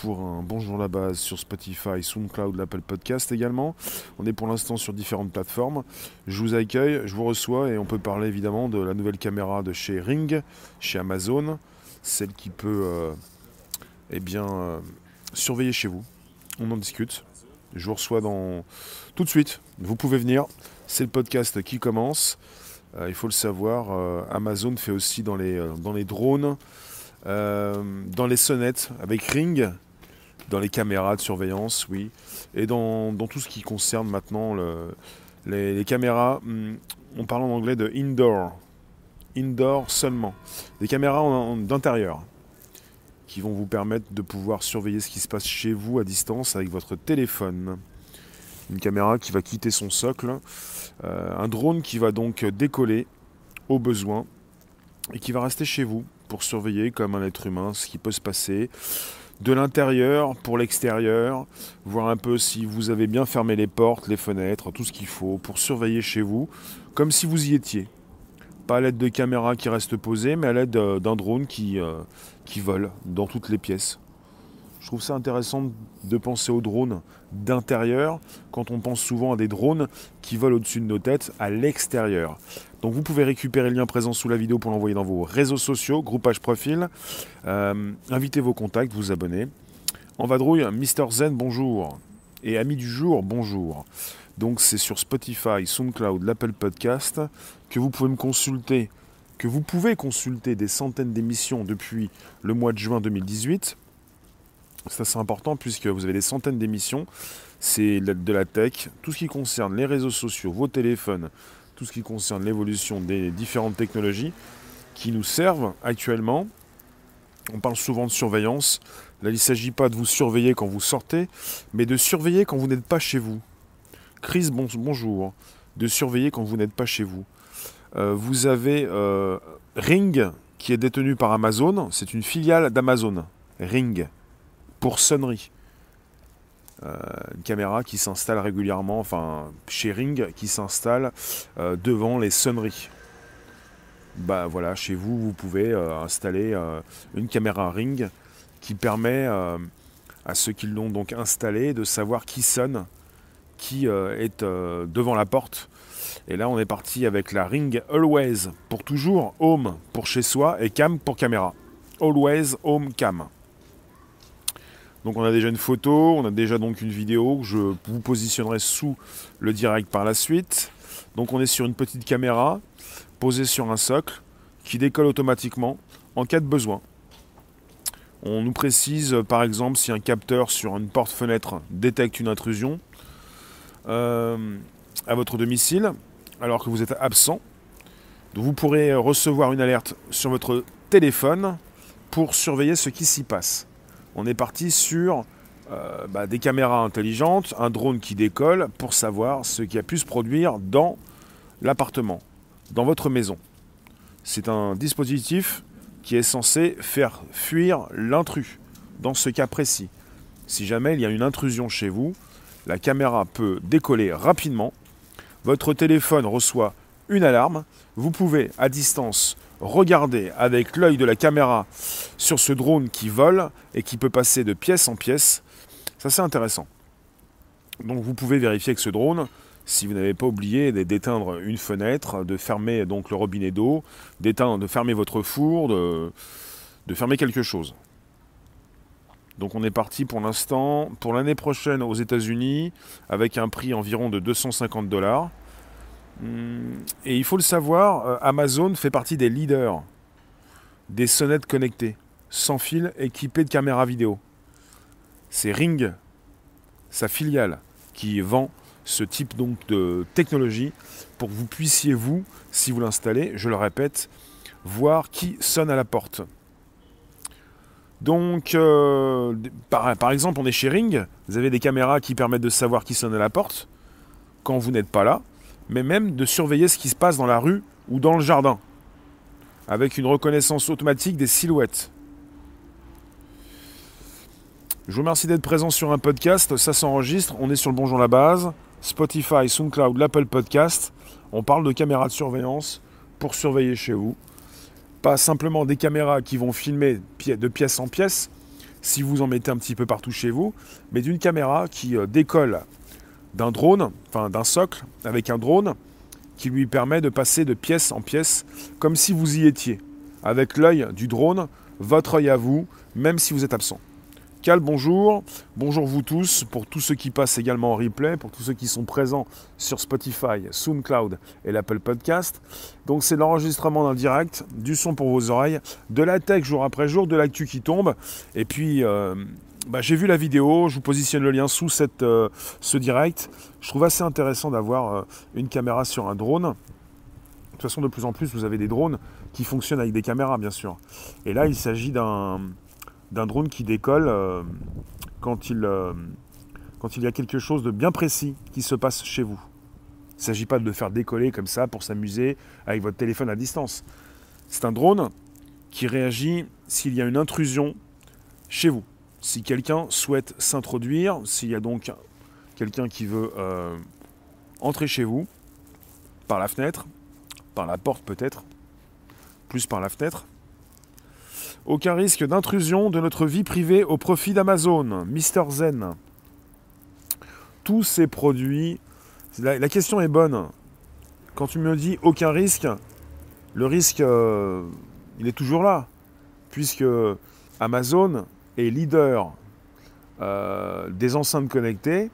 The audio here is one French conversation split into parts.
pour un Bonjour la base sur Spotify, SoundCloud, l'Apple Podcast également. On est pour l'instant sur différentes plateformes. Je vous accueille, je vous reçois et on peut parler évidemment de la nouvelle caméra de chez Ring, chez Amazon, celle qui peut euh, eh bien, euh, surveiller chez vous. On en discute. Je vous reçois dans tout de suite. Vous pouvez venir. C'est le podcast qui commence. Euh, il faut le savoir, Amazon fait aussi dans les, dans les drones dans les sonnettes avec Ring, dans les caméras de surveillance, oui, et dans, tout ce qui concerne maintenant les, caméras, hmm, on parle en anglais de indoor, indoor seulement, des caméras d'intérieur qui vont vous permettre de pouvoir surveiller ce qui se passe chez vous à distance avec votre téléphone. Une caméra qui va quitter son socle, euh, un drone qui va donc décoller au besoin et qui va rester chez vous pour surveiller comme un être humain ce qui peut se passer de l'intérieur pour l'extérieur, voir un peu si vous avez bien fermé les portes, les fenêtres, tout ce qu'il faut pour surveiller chez vous, comme si vous y étiez. Pas à l'aide de caméras qui restent posées, mais à l'aide euh, d'un drone euh, qui vole dans toutes les pièces. Je trouve ça intéressant de penser aux drones d'intérieur quand on pense souvent à des drones qui volent au-dessus de nos têtes à l'extérieur. Donc vous pouvez récupérer le lien présent sous la vidéo pour l'envoyer dans vos réseaux sociaux, groupage profil, euh, invitez vos contacts, vous abonner. En vadrouille, Mister Zen, bonjour. Et amis du jour, bonjour. Donc c'est sur Spotify, SoundCloud, l'Apple Podcast que vous pouvez me consulter, que vous pouvez consulter des centaines d'émissions depuis le mois de juin 2018 c'est important puisque vous avez des centaines d'émissions. C'est de la tech, tout ce qui concerne les réseaux sociaux, vos téléphones, tout ce qui concerne l'évolution des différentes technologies qui nous servent actuellement. On parle souvent de surveillance. Là, il ne s'agit pas de vous surveiller quand vous sortez, mais de surveiller quand vous n'êtes pas chez vous. Chris, bonjour. De surveiller quand vous n'êtes pas chez vous. Euh, vous avez euh, Ring, qui est détenu par Amazon. C'est une filiale d'Amazon. Ring pour sonnerie. Euh, une caméra qui s'installe régulièrement, enfin chez Ring, qui s'installe euh, devant les sonneries. Bah voilà, chez vous, vous pouvez euh, installer une caméra Ring qui permet à ceux qui l'ont donc installée de savoir qui sonne, qui est devant la porte. Et là, on est parti avec la Ring Always pour toujours, Home pour chez soi et Cam pour caméra. Always Home Cam. Donc on a déjà une photo, on a déjà donc une vidéo que je vous positionnerai sous le direct par la suite. Donc on est sur une petite caméra posée sur un socle qui décolle automatiquement en cas de besoin. On nous précise par exemple si un capteur sur une porte-fenêtre détecte une intrusion euh, à votre domicile alors que vous êtes absent. vous pourrez recevoir une alerte sur votre téléphone pour surveiller ce qui s'y passe on est parti sur euh, bah, des caméras intelligentes, un drone qui décolle pour savoir ce qui a pu se produire dans l'appartement, dans votre maison. C'est un dispositif qui est censé faire fuir l'intrus, dans ce cas précis. Si jamais il y a une intrusion chez vous, la caméra peut décoller rapidement, votre téléphone reçoit une alarme, vous pouvez à distance regarder avec l'œil de la caméra sur ce drone qui vole et qui peut passer de pièce en pièce. Ça c'est intéressant. Donc vous pouvez vérifier que ce drone, si vous n'avez pas oublié d'éteindre une fenêtre, de fermer donc le robinet d'eau, d'éteindre, de fermer votre four, de, de fermer quelque chose. Donc on est parti pour l'instant pour l'année prochaine aux États-Unis avec un prix environ de 250 dollars. Et il faut le savoir, euh, Amazon fait partie des leaders des sonnettes connectées, sans fil, équipées de caméras vidéo. C'est Ring, sa filiale, qui vend ce type donc de technologie pour que vous puissiez, vous, si vous l'installez, je le répète, voir qui sonne à la porte. Donc, euh, par, par, exemple, on est chez Ring, vous avez des caméras qui permettent de savoir qui sonne à la porte quand vous n'êtes pas là mais même de surveiller ce qui se passe dans la rue ou dans le jardin, avec une reconnaissance automatique des silhouettes. Je vous remercie d'être présent sur un podcast, ça s'enregistre, on est sur le Bonjour la base, Spotify, SoundCloud, l'Apple Podcast. On parle de caméras de surveillance pour surveiller chez vous. Pas simplement des caméras qui vont filmer de pièce en pièce, si vous en mettez un petit peu partout chez vous, mais d'une caméra qui euh, décolle d'un drone, enfin d'un socle avec un drone qui lui permet de passer de pièce en pièce comme si vous y étiez, avec l'œil du drone, votre œil à vous, même si vous êtes absent. Cal, bonjour. Bonjour vous tous, pour tous ceux qui passent également en replay, pour tous ceux qui sont présents sur Spotify, SoundCloud et l'Apple Podcast. Donc c'est l'enregistrement d'un direct, du son pour vos oreilles, de la tech jour après jour, de l'actu qui tombe. Et puis euh, bah, j'ai vu la vidéo, je vous positionne le lien sous euh, ce direct. Je trouve assez intéressant d'avoir euh, une caméra sur un drone. De toute façon, de plus en plus, vous avez des drones qui fonctionnent avec des caméras, bien sûr. Et là, il s'agit d'un drone qui décolle euh, quand il y a quelque chose de bien précis qui se passe chez vous. Il ne s'agit pas de le faire décoller comme ça pour s'amuser avec votre téléphone à distance. C'est un drone qui réagit s'il y a une intrusion chez vous. Si quelqu'un souhaite s'introduire, s'il y a donc quelqu'un qui veut euh, entrer chez vous, par la fenêtre, par la porte peut-être, plus par la fenêtre, aucun risque d'intrusion de notre vie privée au profit d'Amazon. Mister Zen. Tous ces produits. La, question est bonne. Quand tu me dis aucun risque, le risque, euh, il est toujours là. Puisque Amazon est leader euh, des enceintes connectées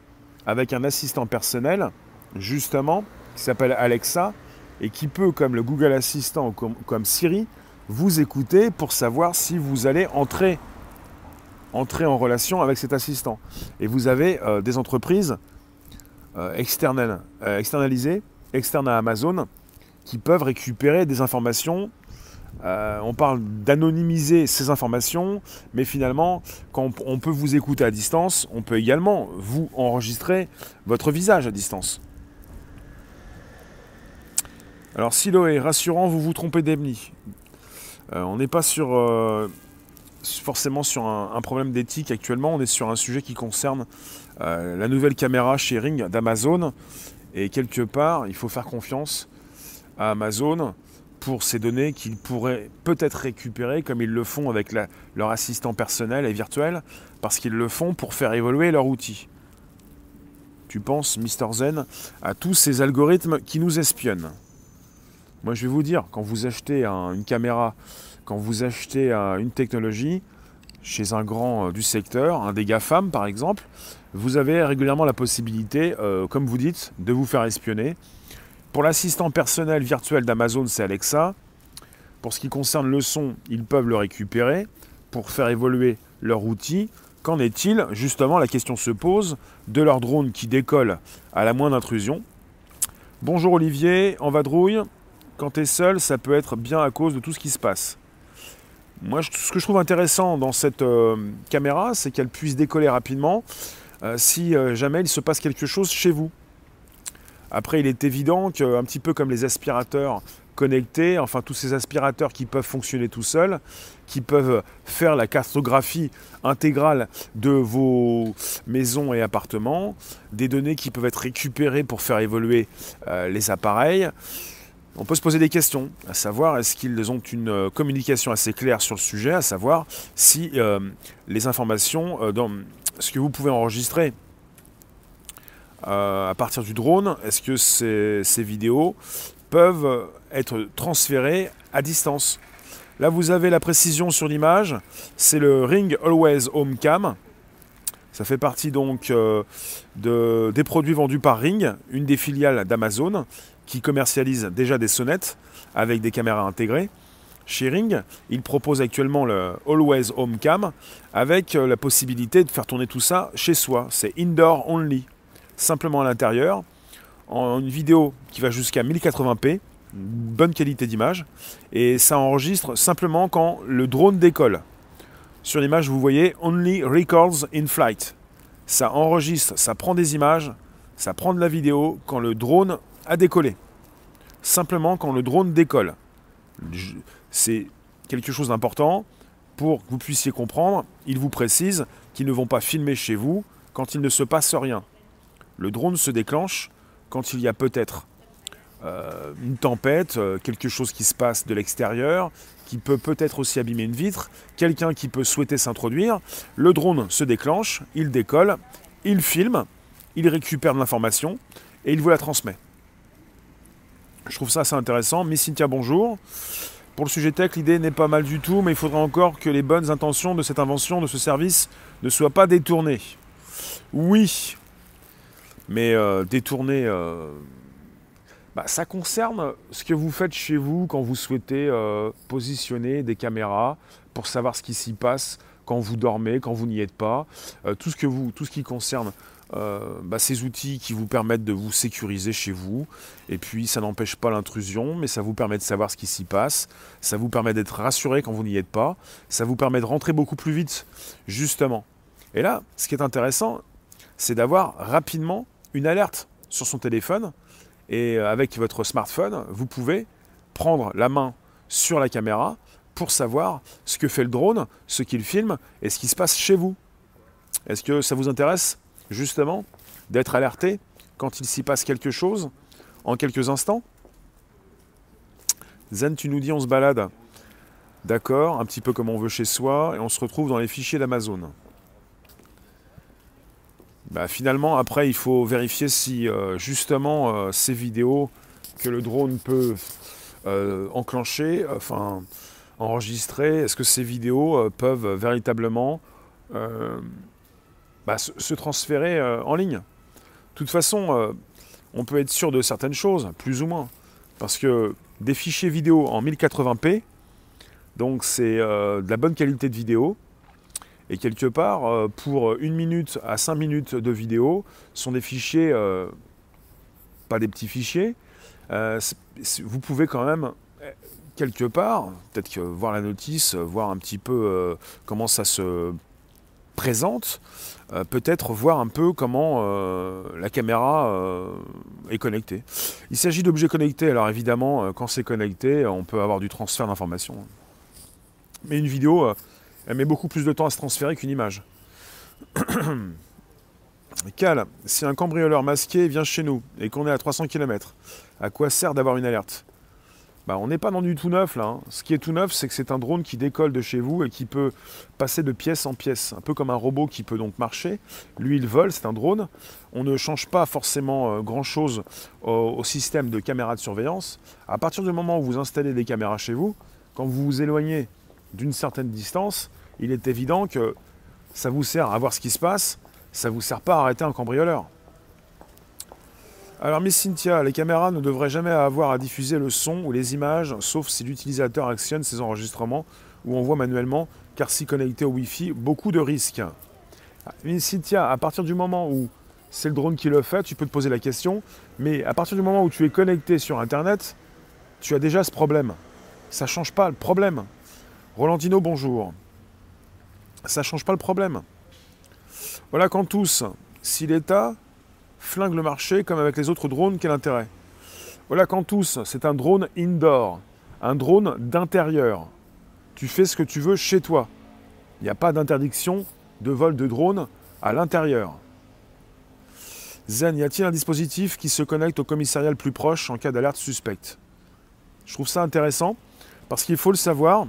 avec un assistant personnel, justement, qui s'appelle Alexa, et qui peut, comme le Google Assistant ou comme Siri, vous écoutez pour savoir si vous allez entrer, entrer en relation avec cet assistant. Et vous avez euh, des entreprises euh, externalisées, externes à Amazon, qui peuvent récupérer des informations. On parle d'anonymiser ces informations, mais finalement, quand on peut vous écouter à distance, on peut également vous enregistrer votre visage à distance. Alors, Silo est rassurant, vous vous trompez d'Emni. Euh, on n'est pas sur, euh, forcément sur un, problème d'éthique actuellement, on est sur un sujet qui concerne euh, la nouvelle caméra sharing d'Amazon. Et quelque part, il faut faire confiance à Amazon pour ces données qu'ils pourraient peut-être récupérer comme ils le font avec leur assistant personnel et virtuel, parce qu'ils le font pour faire évoluer leur outil. Tu penses, Mr. Zen, à tous ces algorithmes qui nous espionnent. Moi, je vais vous dire, quand vous achetez une caméra, quand vous achetez une technologie chez un grand euh, du secteur, un des GAFAM par exemple, vous avez régulièrement la possibilité, euh, comme vous dites, de vous faire espionner. Pour l'assistant personnel virtuel d'Amazon, c'est Alexa. Pour ce qui concerne le son, ils peuvent le récupérer pour faire évoluer leur outil. Qu'en est-il? Justement, la question se pose de leur drone qui décolle à la moindre intrusion. Bonjour Olivier, en vadrouille? Quand tu es seul, ça peut être bien à cause de tout ce qui se passe. Moi, ce que je trouve intéressant dans cette euh, caméra, c'est qu'elle puisse décoller rapidement euh, si euh, jamais il se passe quelque chose chez vous. Après, il est évident qu'un petit peu comme les aspirateurs connectés, enfin tous ces aspirateurs qui peuvent fonctionner tout seuls, qui peuvent faire la cartographie intégrale de vos maisons et appartements, des données qui peuvent être récupérées pour faire évoluer les appareils, on peut se poser des questions, à savoir est-ce qu'ils ont une euh, communication assez claire sur le sujet, à savoir si euh, les informations, euh, ce que vous pouvez enregistrer à partir du drone, est-ce que ces, vidéos peuvent être transférées à distance? Là, vous avez la précision sur l'image, c'est le Ring Always Home Cam. Ça fait partie donc de, des produits vendus par Ring, une des filiales d'Amazon, qui commercialise déjà des sonnettes avec des caméras intégrées. Chez Ring, il propose actuellement le Always Home Cam avec euh, la possibilité de faire tourner tout ça chez soi. C'est indoor only, simplement à l'intérieur, en une vidéo qui va jusqu'à 1080p, bonne qualité d'image, et ça enregistre simplement quand le drone décolle. Sur l'image, vous voyez Only Records in Flight. Ça enregistre, ça prend des images, ça prend de la vidéo quand le drone a décoller. Simplement quand le drone décolle. C'est quelque chose d'important pour que vous puissiez comprendre. Il vous précise qu'ils ne vont pas filmer chez vous quand il ne se passe rien. Le drone se déclenche quand il y a peut-être euh, une tempête, euh, quelque chose qui se passe de l'extérieur, qui peut peut-être aussi abîmer une vitre, quelqu'un qui peut souhaiter s'introduire. Le drone se déclenche, il décolle, il filme, il récupère de l'information et il vous la transmet. Je trouve ça assez intéressant. Miss Cynthia, bonjour. Pour le sujet tech, l'idée n'est pas mal du tout, mais il faudra encore que les bonnes intentions de cette invention, de ce service, ne soient pas détournées. Oui, mais euh, détournées, euh, bah, ça concerne ce que vous faites chez vous quand vous souhaitez euh, positionner des caméras pour savoir ce qui s'y passe quand vous dormez, quand vous n'y êtes pas, tout, ce que vous, tout ce qui concerne bah, ces outils qui vous permettent de vous sécuriser chez vous. Et puis ça n'empêche pas l'intrusion, mais ça vous permet de savoir ce qui s'y passe. Ça vous permet d'être rassuré quand vous n'y êtes pas. Ça vous permet de rentrer beaucoup plus vite, justement. Et là, ce qui est intéressant, c'est d'avoir rapidement une alerte sur son téléphone. Et euh, avec votre smartphone, vous pouvez prendre la main sur la caméra pour savoir ce que fait le drone, ce qu'il filme et ce qui se passe chez vous. Est-ce que ça vous intéresse justement, d'être alerté quand il s'y passe quelque chose en quelques instants? Zen, tu nous dis on se balade. D'accord, un petit peu comme on veut chez soi, et on se retrouve dans les fichiers d'Amazon. Bah, finalement, après, il faut vérifier si euh, justement euh, ces vidéos que le drone peut euh, enclencher, enfin enregistrer, est-ce que ces vidéos peuvent véritablement bah, se, transférer euh, en ligne? De toute façon, on peut être sûr de certaines choses, plus ou moins. Parce que des fichiers vidéo en 1080p, donc c'est de la bonne qualité de vidéo. Et quelque part, pour une minute à cinq minutes de vidéo, sont des fichiers, pas des petits fichiers. vous pouvez quand même, quelque part, peut-être que voir la notice, voir un petit peu comment ça se présente, euh, peut-être voir un peu comment euh, la caméra euh, est connectée. Il s'agit d'objets connectés, alors évidemment, quand c'est connecté, on peut avoir du transfert d'informations. Mais une vidéo, elle met beaucoup plus de temps à se transférer qu'une image. Cal, si un cambrioleur masqué vient chez nous et qu'on est à 300 km, à quoi sert d'avoir une alerte? Bah, on n'est pas dans du tout neuf là. Hein. Ce qui est tout neuf, c'est que c'est un drone qui décolle de chez vous et qui peut passer de pièce en pièce, un peu comme un robot qui peut donc marcher. Lui, il vole, c'est un drone. On ne change pas forcément euh, grand-chose au, système de caméras de surveillance. À partir du moment où vous installez des caméras chez vous, quand vous vous éloignez d'une certaine distance, il est évident que ça vous sert à voir ce qui se passe, ça ne vous sert pas à arrêter un cambrioleur. Alors Miss Cynthia, les caméras ne devraient jamais avoir à diffuser le son ou les images, sauf si l'utilisateur actionne ses enregistrements ou envoie manuellement, car si connecté au Wi-Fi, beaucoup de risques. Miss Cynthia, à partir du moment où c'est le drone qui le fait, tu peux te poser la question, mais à partir du moment où tu es connecté sur Internet, tu as déjà ce problème. Ça ne change pas le problème. Rolandino, bonjour. Ça ne change pas le problème. Voilà quand tous, si l'État flingue le marché comme avec les autres drones, quel intérêt? Voilà tous, c'est un drone indoor, un drone d'intérieur. Tu fais ce que tu veux chez toi. Il n'y a pas d'interdiction de vol de drone à l'intérieur. Zen, y a-t-il un dispositif qui se connecte au commissariat le plus proche en cas d'alerte suspecte? Je trouve ça intéressant parce qu'il faut le savoir.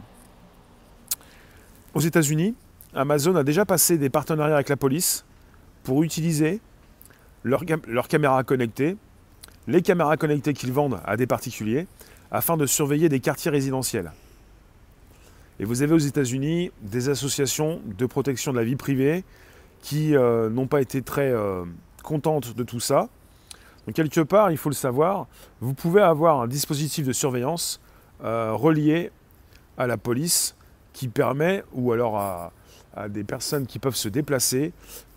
Aux États-Unis, Amazon a déjà passé des partenariats avec la police pour utiliser leurs caméras connectées, les caméras connectées qu'ils vendent à des particuliers, afin de surveiller des quartiers résidentiels. Et vous avez aux États-Unis des associations de protection de la vie privée qui euh, n'ont pas été très euh, contentes de tout ça. Donc quelque part, il faut le savoir, vous pouvez avoir un dispositif de surveillance euh, relié à la police qui permet, ou alors à, des personnes qui peuvent se déplacer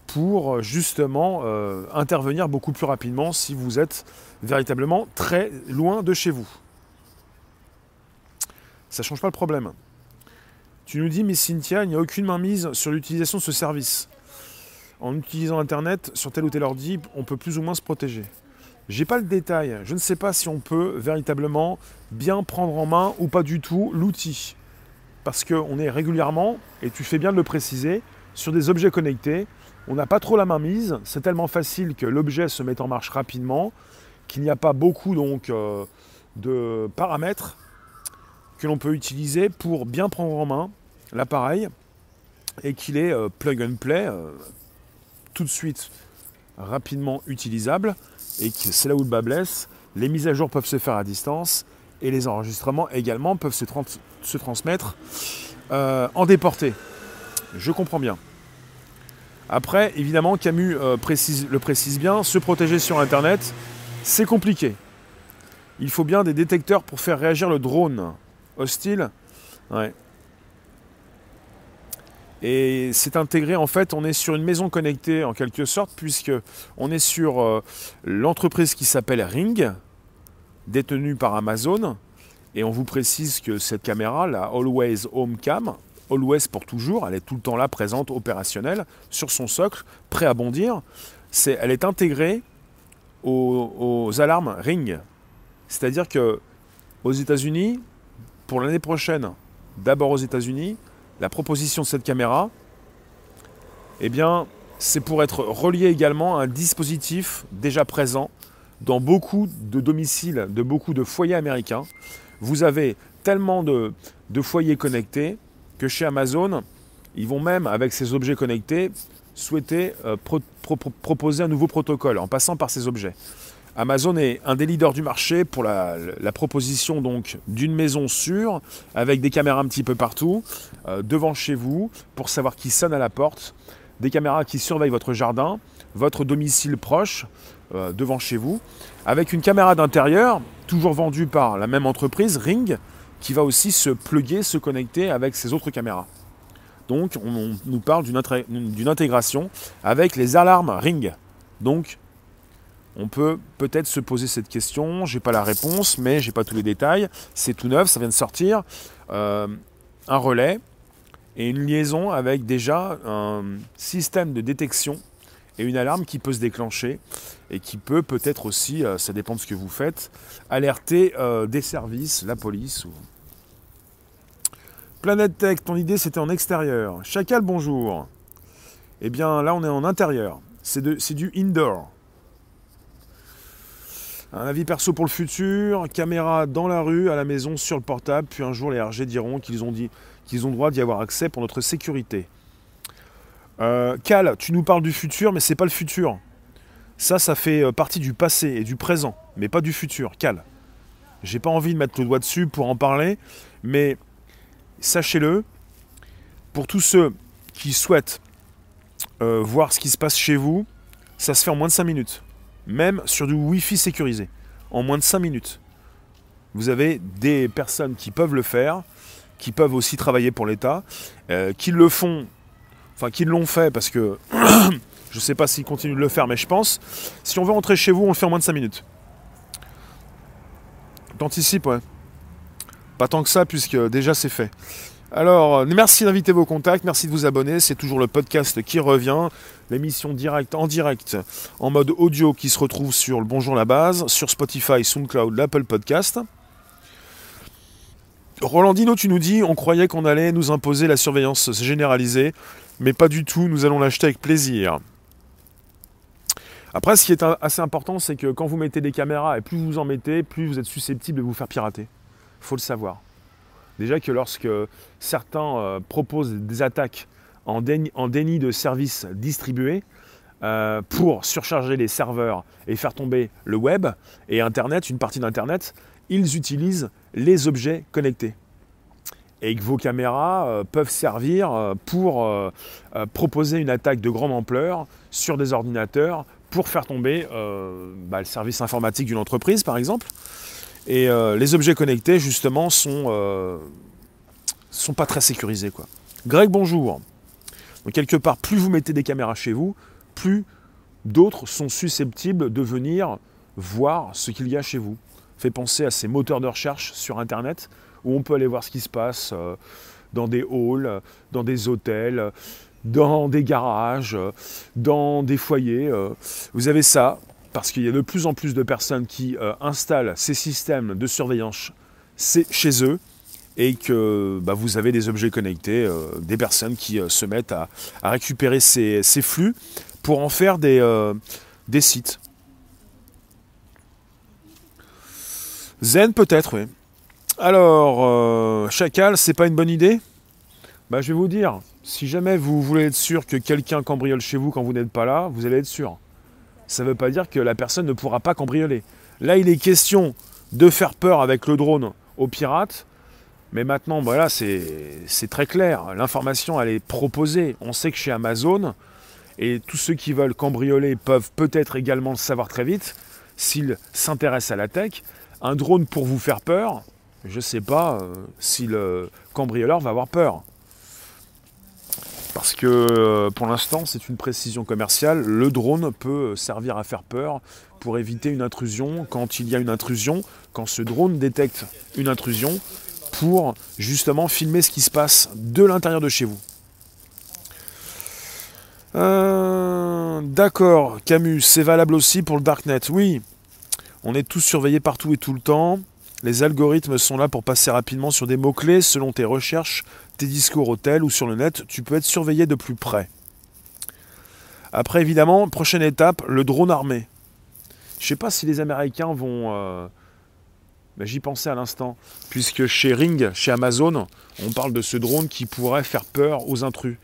pour euh, justement euh, intervenir beaucoup plus rapidement si vous êtes véritablement très loin de chez vous. Ça ne change pas le problème. Tu nous dis, Miss Cynthia, il n'y a aucune mainmise sur l'utilisation de ce service. En utilisant Internet sur tel ou tel ordi, on peut plus ou moins se protéger. J'ai pas le détail. Je ne sais pas si on peut véritablement bien prendre en main ou pas du tout l'outil. Parce qu'on est régulièrement, et tu fais bien de le préciser, sur des objets connectés. On n'a pas trop la main mise, c'est tellement facile que l'objet se met en marche rapidement qu'il n'y a pas beaucoup donc de paramètres que l'on peut utiliser pour bien prendre en main l'appareil et qu'il est plug and play tout de suite rapidement utilisable et que c'est là où le bas blesse. Les mises à jour peuvent se faire à distance et les enregistrements également peuvent se, transmettre euh, en déporté. Je comprends bien. Après, évidemment, Camus euh, le précise bien, se protéger sur Internet, c'est compliqué. Il faut bien des détecteurs pour faire réagir le drone hostile? Et c'est intégré, en fait, on est sur une maison connectée en quelque sorte, puisque on est sur euh, l'entreprise qui s'appelle Ring, détenue par Amazon. Et on vous précise que cette caméra, la Always Home Cam, Always pour toujours, elle est tout le temps là, présente, opérationnelle, sur son socle, prêt à bondir. Elle est intégrée aux, aux alarmes Ring. C'est-à-dire que aux États-Unis, pour l'année prochaine, d'abord aux États-Unis, la proposition de cette caméra, eh bien, c'est pour être relié également à un dispositif déjà présent dans beaucoup de domiciles, de beaucoup de foyers américains. Vous avez tellement de, foyers connectés que chez Amazon, ils vont même, avec ces objets connectés, souhaiter euh, proposer un nouveau protocole en passant par ces objets. Amazon est un des leaders du marché pour la, proposition donc d'une maison sûre avec des caméras un petit peu partout euh, devant chez vous pour savoir qui sonne à la porte, des caméras qui surveillent votre jardin, votre domicile proche euh, devant chez vous, avec une caméra d'intérieur toujours vendue par la même entreprise Ring qui va aussi se plugger, se connecter avec ses autres caméras. Donc on, nous parle d'une intégration avec les alarmes Ring. Donc on peut peut-être se poser cette question, j'ai pas la réponse, mais j'ai pas tous les détails. C'est tout neuf, ça vient de sortir. Euh, un relais et une liaison avec déjà un système de détection et une alarme qui peut se déclencher et qui peut peut-être aussi, euh, ça dépend de ce que vous faites, alerter euh, des services, la police. Ou... Planète Tech, ton idée c'était en extérieur. Chacal, bonjour. Eh bien là on est en intérieur. C'est du indoor. Un avis perso pour le futur, caméra dans la rue, à la maison, sur le portable, puis un jour les RG diront qu'ils ont, dit, qu'ils ont droit d'y avoir accès pour notre sécurité. Euh, Cal, tu nous parles du futur, mais c'est pas le futur. Ça, ça fait euh, partie du passé et du présent, mais pas du futur. Cal. J'ai pas envie de mettre le doigt dessus pour en parler, mais sachez-le, pour tous ceux qui souhaitent euh, voir ce qui se passe chez vous, ça se fait en moins de 5 minutes même sur du Wi-Fi sécurisé, en moins de 5 minutes. Vous avez des personnes qui peuvent le faire, qui peuvent aussi travailler pour l'État, qui le font, enfin qui l'ont fait parce que je ne sais pas s'ils continuent de le faire, mais je pense. Si on veut rentrer chez vous, on le fait en moins de 5 minutes. T'anticipes, ouais. Pas tant que ça, puisque déjà c'est fait. Alors, euh, merci d'inviter vos contacts, merci de vous abonner. C'est toujours le podcast qui revient, l'émission directe en direct, en mode audio qui se retrouve sur le Bonjour la base, sur Spotify, SoundCloud, l'Apple Podcast. Rolandino, tu nous dis, on croyait qu'on allait nous imposer la surveillance généralisée, mais pas du tout, nous allons l'acheter avec plaisir. Après, ce qui est assez important, c'est que quand vous mettez des caméras, et plus vous en mettez, plus vous êtes susceptible de vous faire pirater. faut le savoir. Déjà que lorsque certains euh, proposent des attaques en déni, de services distribués euh, pour surcharger les serveurs et faire tomber le web et Internet, une partie d'Internet, ils utilisent les objets connectés. Et que vos caméras euh, peuvent servir pour proposer une attaque de grande ampleur sur des ordinateurs pour faire tomber bah, le service informatique d'une entreprise, par exemple. Et euh, les objets connectés, justement, sont, euh, sont pas très sécurisés. Quoi. Greg, bonjour. Donc, quelque part, plus vous mettez des caméras chez vous, plus d'autres sont susceptibles de venir voir ce qu'il y a chez vous. Fait penser à ces moteurs de recherche sur Internet où on peut aller voir ce qui se passe euh, dans des halls, dans des hôtels, dans des garages, dans des foyers. Vous avez ça, parce qu'il y a de plus en plus de personnes qui euh, installent ces systèmes de surveillance chez eux et que bah, vous avez des objets connectés, euh, des personnes qui euh, se mettent à, récupérer ces, flux pour en faire des sites. Zen peut-être, oui. Alors, euh, chacal, c'est pas une bonne idée? Bah je vais vous dire, si jamais vous voulez être sûr que quelqu'un cambriole chez vous quand vous n'êtes pas là, vous allez être sûr. Ça ne veut pas dire que la personne ne pourra pas cambrioler. Là, il est question de faire peur avec le drone aux pirates. Mais maintenant, voilà, c'est très clair. L'information, elle est proposée. On sait que chez Amazon, et tous ceux qui veulent cambrioler peuvent peut-être également le savoir très vite, s'ils s'intéressent à la tech, un drone pour vous faire peur, je ne sais pas euh, si le cambrioleur va avoir peur. Parce que euh, pour l'instant, c'est une précision commerciale. Le drone peut servir à faire peur pour éviter une intrusion quand il y a une intrusion, quand ce drone détecte une intrusion, pour justement filmer ce qui se passe de l'intérieur de chez vous. Euh, d'accord, Camus, c'est valable aussi pour le Darknet. Oui, on est tous surveillés partout et tout le temps. Les algorithmes sont là pour passer rapidement sur des mots-clés selon tes recherches, tes discours au tel ou sur le net. Tu peux être surveillé de plus près. Après, évidemment, prochaine étape, le drone armé. Je ne sais pas si les Américains vont... Euh, j'y pensais à l'instant. Puisque chez Ring, chez Amazon, on parle de ce drone qui pourrait faire peur aux intrus.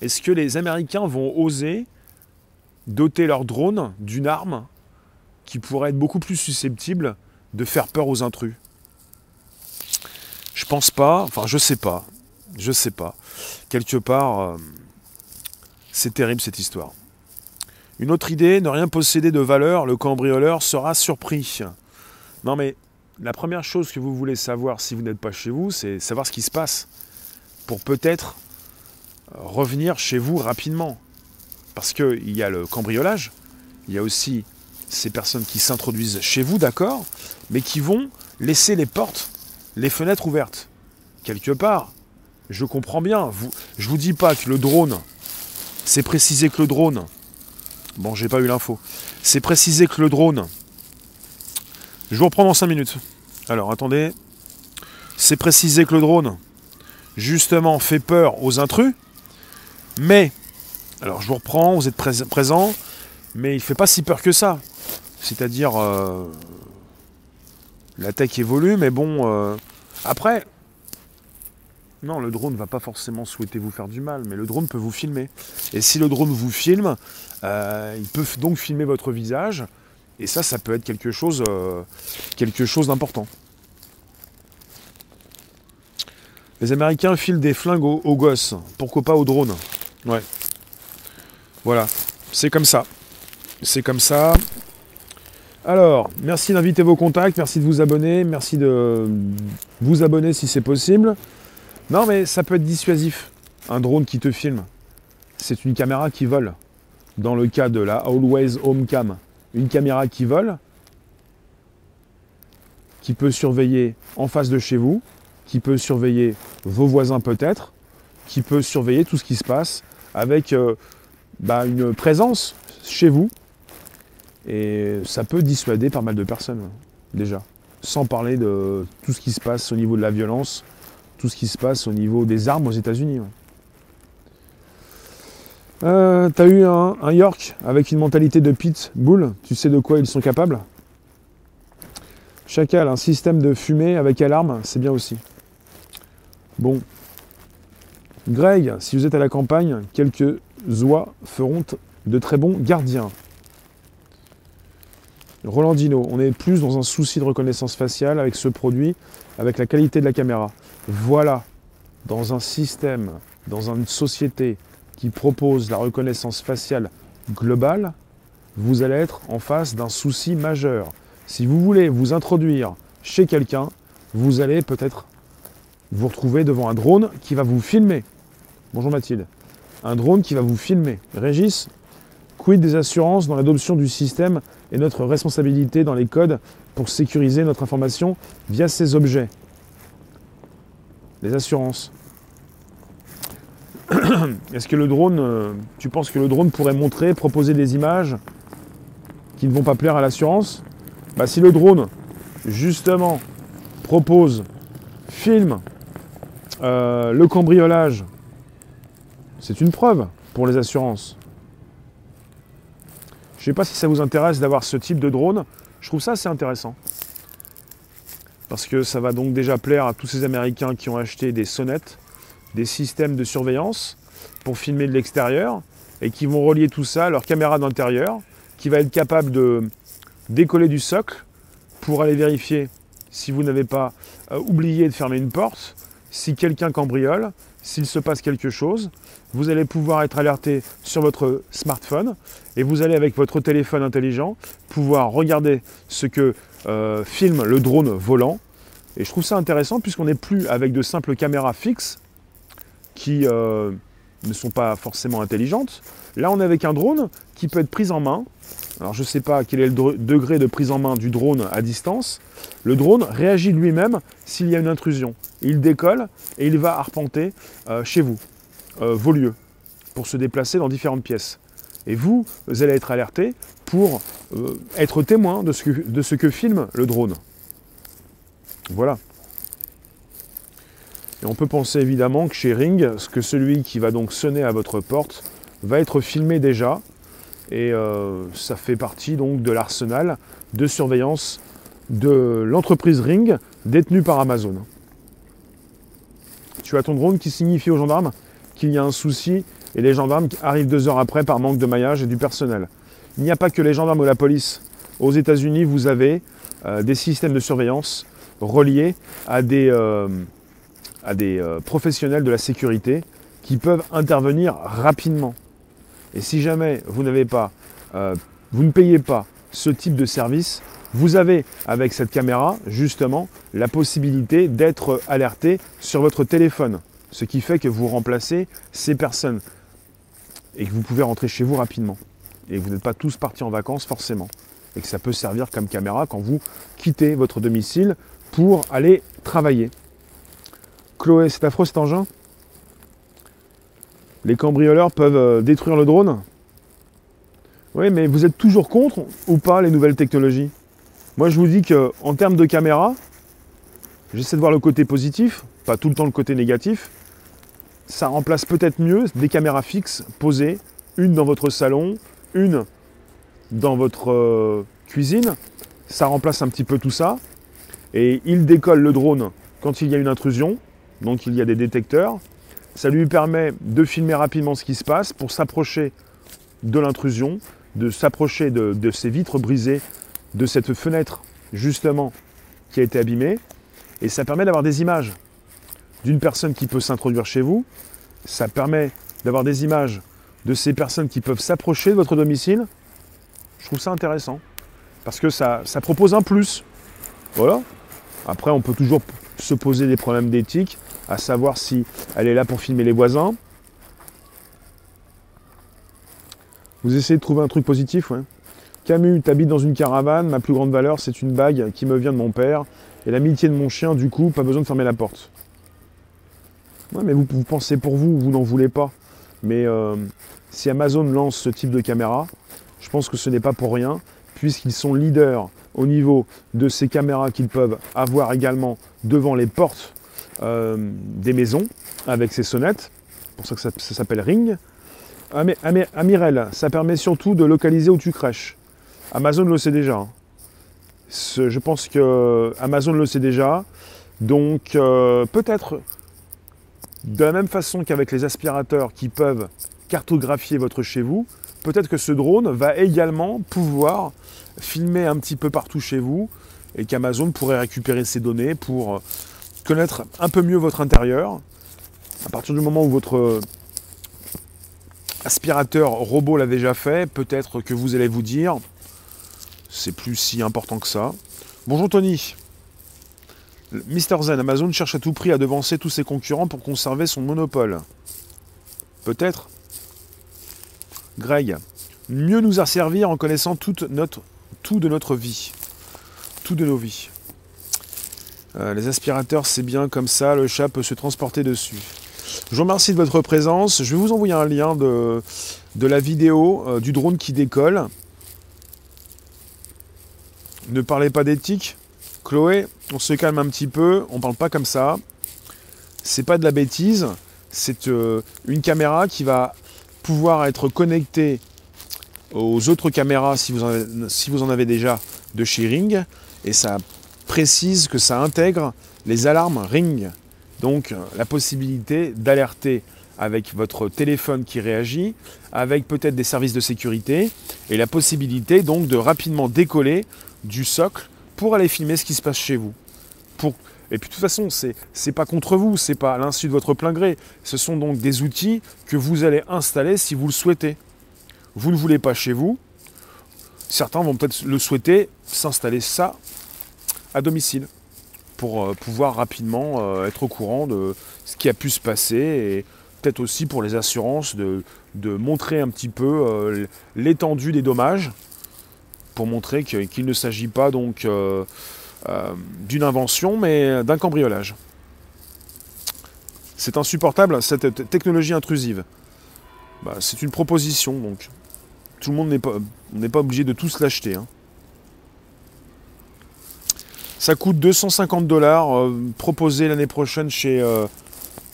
Est-ce que les Américains vont oser doter leur drone d'une arme qui pourrait être beaucoup plus susceptible de faire peur aux intrus Je pense pas, enfin je sais pas, je sais pas. Quelque part, euh, c'est terrible cette histoire. Une autre idée, ne rien posséder de valeur, le cambrioleur sera surpris. Non mais la première chose que vous voulez savoir si vous n'êtes pas chez vous, c'est savoir ce qui se passe. Pour peut-être euh, revenir chez vous rapidement. Parce qu'il y a le cambriolage, il y a aussi ces personnes qui s'introduisent chez vous, d'accord, mais qui vont laisser les portes, les fenêtres ouvertes. Quelque part, je comprends bien. Je vous dis pas que le drone, c'est précisé que le drone. Bon, j'ai pas eu l'info. C'est précisé que le drone. Je vous reprends dans 5 minutes. Alors, attendez. C'est précisé que le drone, justement, fait peur aux intrus. Mais, alors je vous reprends, vous êtes présent, mais il fait pas si peur que ça. C'est-à-dire, euh, la tech évolue, mais bon, euh, après, non, le drone ne va pas forcément souhaiter vous faire du mal, mais le drone peut vous filmer. Et si le drone vous filme, euh, il peut donc filmer votre visage, et ça, ça peut être quelque chose, quelque chose d'important. Les Américains filent des flingues aux, aux gosses, pourquoi pas aux drones Ouais. Voilà, c'est comme ça. C'est comme ça. Alors, merci d'inviter vos contacts, merci de vous abonner, merci de vous abonner si c'est possible. Non, mais ça peut être dissuasif. Un drone qui te filme, c'est une caméra qui vole. Dans le cas de la Always Home Cam, une caméra qui vole, qui peut surveiller en face de chez vous, qui peut surveiller vos voisins peut-être, qui peut surveiller tout ce qui se passe avec euh, bah, une présence chez vous, et ça peut dissuader pas mal de personnes, déjà. Sans parler de tout ce qui se passe au niveau de la violence, tout ce qui se passe au niveau des armes aux États-Unis. Euh, T'as eu un, York avec une mentalité de pitbull, tu sais de quoi ils sont capables? Chacal, un système de fumée avec alarme, c'est bien aussi. Bon. Greg, si vous êtes à la campagne, quelques oies feront de très bons gardiens. Rolandino, on est plus dans un souci de reconnaissance faciale avec ce produit, avec la qualité de la caméra. Voilà, dans un système, dans une société qui propose la reconnaissance faciale globale, vous allez être en face d'un souci majeur. Si vous voulez vous introduire chez quelqu'un, vous allez peut-être vous retrouver devant un drone qui va vous filmer. Bonjour Mathilde. Un drone qui va vous filmer. Régis, quid des assurances dans l'adoption du système et notre responsabilité dans les codes pour sécuriser notre information via ces objets. Les assurances. Est-ce que le drone, euh, tu penses que le drone pourrait montrer, proposer des images qui ne vont pas plaire à l'assurance? Bah, Si le drone, justement, propose, filme euh, le cambriolage, c'est une preuve pour les assurances. Je ne sais pas si ça vous intéresse d'avoir ce type de drone. Je trouve ça assez intéressant. parce que ça va donc déjà plaire à tous ces Américains qui ont acheté des sonnettes, des systèmes de surveillance pour filmer de l'extérieur et qui vont relier tout ça à leur caméra d'intérieur qui va être capable de décoller du socle pour aller vérifier si vous n'avez pas euh, oublié de fermer une porte, si quelqu'un cambriole, s'il se passe quelque chose. Vous allez pouvoir être alerté sur votre smartphone et vous allez avec votre téléphone intelligent pouvoir regarder ce que euh, filme le drone volant. Et je trouve ça intéressant puisqu'on n'est plus avec de simples caméras fixes qui euh, ne sont pas forcément intelligentes. Là, on est avec un drone qui peut être pris en main. Alors, je ne sais pas quel est le degré de prise en main du drone à distance. Le drone réagit lui-même s'il y a une intrusion. Il décolle et il va arpenter euh, chez vous, euh, vos lieux, pour se déplacer dans différentes pièces. Et vous, vous allez être alerté pour euh, être témoin de ce, que, de ce que filme le drone. Voilà. Et on peut penser évidemment que chez Ring, que celui qui va donc sonner à votre porte va être filmé déjà. Et euh, ça fait partie donc de l'arsenal de surveillance de l'entreprise Ring détenue par Amazon. Tu as ton drone qui signifie aux gendarmes qu'il y a un souci et les gendarmes arrivent deux heures après par manque de maillage et du personnel. Il n'y a pas que les gendarmes ou la police. Aux États-Unis, vous avez euh, des systèmes de surveillance reliés à des, euh, à des euh, professionnels de la sécurité qui peuvent intervenir rapidement. Et si jamais vous n'avez pas, euh, vous ne payez pas ce type de service, vous avez avec cette caméra justement la possibilité d'être alerté sur votre téléphone. Ce qui fait que vous remplacez ces personnes et que vous pouvez rentrer chez vous rapidement. Et vous n'êtes pas tous partis en vacances forcément. Et que ça peut servir comme caméra quand vous quittez votre domicile pour aller travailler. Chloé, c'est affreux cet engin Les cambrioleurs peuvent euh, détruire le drone Oui, mais vous êtes toujours contre ou pas les nouvelles technologies? Moi, je vous dis qu'en termes de caméra, j'essaie de voir le côté positif, pas tout le temps le côté négatif. Ça remplace peut-être mieux des caméras fixes posées, une dans votre salon, une dans votre euh, cuisine. Ça remplace un petit peu tout ça. Et il décolle le drone quand il y a une intrusion donc il y a des détecteurs. Ça lui permet de filmer rapidement ce qui se passe pour s'approcher de l'intrusion, de s'approcher de, ces vitres brisées, de cette fenêtre justement qui a été abîmée. Et ça permet d'avoir des images d'une personne qui peut s'introduire chez vous. Ça permet d'avoir des images de ces personnes qui peuvent s'approcher de votre domicile. Je trouve ça intéressant. Parce que ça, ça propose un plus. Voilà. Après, on peut toujours se poser des problèmes d'éthique à savoir si elle est là pour filmer les voisins. Vous essayez de trouver un truc positif, ouais. Camus, t'habites dans une caravane, ma plus grande valeur c'est une bague qui me vient de mon père, et l'amitié de mon chien, du coup, pas besoin de fermer la porte. Ouais, mais vous, pensez pour vous, vous n'en voulez pas. Mais euh, si Amazon lance ce type de caméra, je pense que ce n'est pas pour rien, puisqu'ils sont leaders au niveau de ces caméras qu'ils peuvent avoir également devant les portes des maisons avec ces sonnettes. Pour ça que ça, s'appelle Ring. Amirel, ça permet surtout de localiser où tu crèches. Amazon le sait déjà. Hein. Je pense que Amazon le sait déjà. Donc euh, peut-être de la même façon qu'avec les aspirateurs qui peuvent cartographier votre chez vous, peut-être que ce drone va également pouvoir filmer un petit peu partout chez vous et qu'Amazon pourrait récupérer ces données pour euh, connaître un peu mieux votre intérieur. À partir du moment où votre aspirateur robot l'a déjà fait, peut-être que vous allez vous dire, c'est plus si important que ça. Bonjour Tony. Mister Zen, Amazon cherche à tout prix à devancer tous ses concurrents pour conserver son monopole. Peut-être. Greg, mieux nous asservir en connaissant toute notre, tout de notre vie. Tout de nos vies. Euh, les aspirateurs, c'est bien comme ça, le chat peut se transporter dessus. Je vous remercie de votre présence. Je vais vous envoyer un lien de, la vidéo euh, du drone qui décolle. Ne parlez pas d'éthique. Chloé, on se calme un petit peu, on parle pas comme ça. C'est pas de la bêtise, c'est euh, une caméra qui va pouvoir être connectée aux autres caméras si vous en avez, si vous en avez déjà de chez. Et ça précise que ça intègre les alarmes Ring. Donc la possibilité d'alerter avec votre téléphone qui réagit, avec peut-être des services de sécurité, et la possibilité donc de rapidement décoller du socle pour aller filmer ce qui se passe chez vous. Pour... Et puis de toute façon, c'est n'est pas contre vous, c'est pas à l'insu de votre plein gré. Ce sont donc des outils que vous allez installer si vous le souhaitez. Vous ne voulez pas chez vous. Certains vont peut-être le souhaiter, s'installer ça à domicile pour euh, pouvoir rapidement euh, être au courant de ce qui a pu se passer et peut-être aussi pour les assurances de, montrer un petit peu euh, l'étendue des dommages pour montrer qu'il ne s'agit pas donc d'une invention mais d'un cambriolage. C'est insupportable cette technologie intrusive. Bah, c'est une proposition donc. Tout le monde n'est pas, n'est pas obligé de tous l'acheter. Hein. Ça coûte 250 dollars, euh, proposé l'année prochaine chez, euh,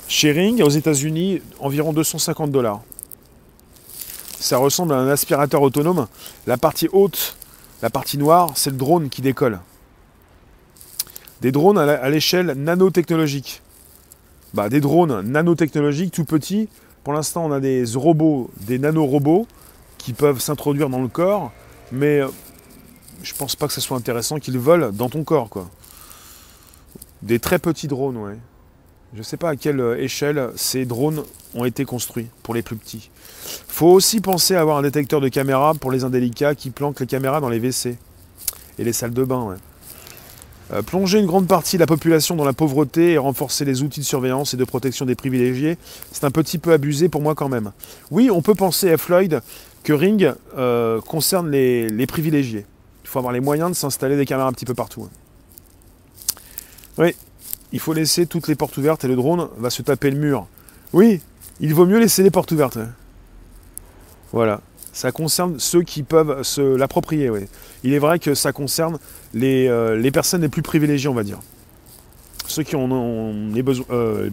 chez Ring, aux États-Unis, environ 250 dollars. Ça ressemble à un aspirateur autonome. La partie haute, la partie noire, c'est le drone qui décolle. Des drones à l'échelle nanotechnologique. Bah, des drones nanotechnologiques tout petits. Pour l'instant, on a des robots, des nanorobots qui peuvent s'introduire dans le corps, mais euh, je pense pas que ce soit intéressant qu'ils volent dans ton corps, quoi. Des très petits drones, ouais. Je sais pas à quelle euh, échelle ces drones ont été construits pour les plus petits. Faut aussi penser à avoir un détecteur de caméra pour les indélicats qui planquent les caméras dans les WC et les salles de bain. Euh, plonger une grande partie de la population dans la pauvreté et renforcer les outils de surveillance et de protection des privilégiés, c'est un petit peu abusé pour moi quand même. Oui, on peut penser à Floyd que Ring euh, concerne les privilégiés faut avoir les moyens de s'installer des caméras un petit peu partout. Hein. Oui, il faut laisser toutes les portes ouvertes et le drone va se taper le mur. Oui, il vaut mieux laisser les portes ouvertes. Hein. Voilà. Ça concerne ceux qui peuvent se l'approprier. Il est vrai que ça concerne les, euh, les, personnes les plus privilégiées, on va dire. Ceux qui en ont, besoin, euh,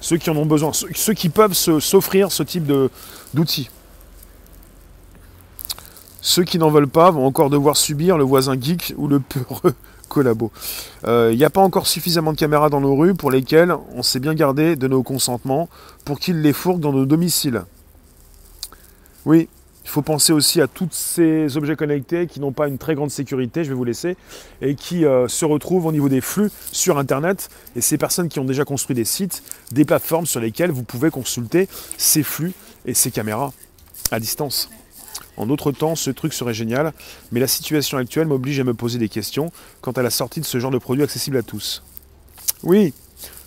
ceux qui en ont besoin, ceux, qui peuvent s'offrir ce type d'outils. Ceux qui n'en veulent pas vont encore devoir subir le voisin geek ou le peureux collabo. Il euh, n'y a pas encore suffisamment de caméras dans nos rues pour lesquelles on s'est bien gardé de nos consentements pour qu'ils les fourguent dans nos domiciles. Oui, il faut penser aussi à tous ces objets connectés qui n'ont pas une très grande sécurité, je vais vous laisser, et qui euh, se retrouvent au niveau des flux sur Internet. Et ces personnes qui ont déjà construit des sites, des plateformes sur lesquelles vous pouvez consulter ces flux et ces caméras à distance. En d'autres temps, ce truc serait génial, mais la situation actuelle m'oblige à me poser des questions quant à la sortie de ce genre de produit accessible à tous. Oui,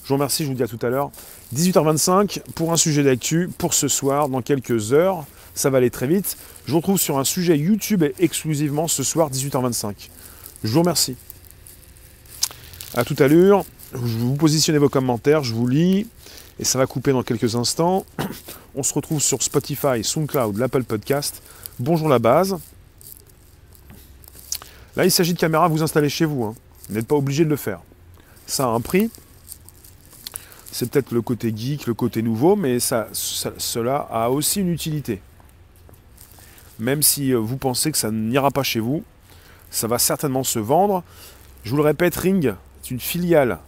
je vous remercie, je vous dis à tout à l'heure. 18h25 pour un sujet d'actu pour ce soir, dans quelques heures. Ça va aller très vite. Je vous retrouve sur un sujet YouTube exclusivement ce soir, 18h25. Je vous remercie. À tout à l'heure. Vous positionnez vos commentaires, je vous lis. Et ça va couper dans quelques instants. On se retrouve sur Spotify, SoundCloud, l'Apple Podcast. Bonjour la base. Là, il s'agit de caméras à vous installer chez vous. Hein. Vous n'êtes pas obligé de le faire. Ça a un prix. C'est peut-être le côté geek, le côté nouveau, mais ça, cela a aussi une utilité. Même si euh, vous pensez que ça n'ira pas chez vous, ça va certainement se vendre. Je vous le répète, Ring est une filiale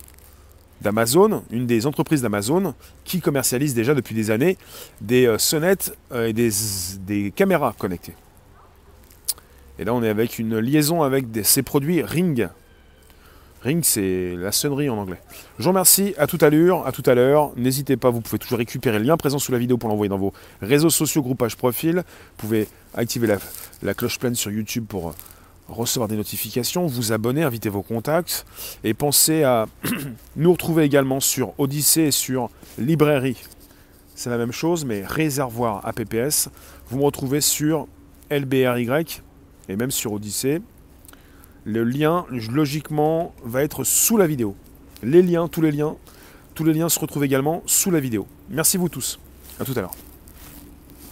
d'Amazon, une des entreprises d'Amazon, qui commercialise déjà depuis des années des euh, sonnettes euh, et des, caméras connectées. Et là, on est avec une liaison avec ces produits Ring. Ring, c'est la sonnerie en anglais. Je vous remercie, à tout à l'heure, à tout à l'heure. N'hésitez pas, vous pouvez toujours récupérer le lien présent sous la vidéo pour l'envoyer dans vos réseaux sociaux, groupage profil. Vous pouvez activer la, la cloche pleine sur YouTube pour euh, recevoir des notifications, vous abonner, inviter vos contacts et pensez à nous retrouver également sur Odyssée et sur Librairie. C'est la même chose, mais réservoir APPS. Vous me retrouvez sur LBRY et même sur Odyssée. Le lien, logiquement, va être sous la vidéo. Les liens, tous les liens, tous les liens se retrouvent également sous la vidéo. Merci vous tous. À tout à l'heure.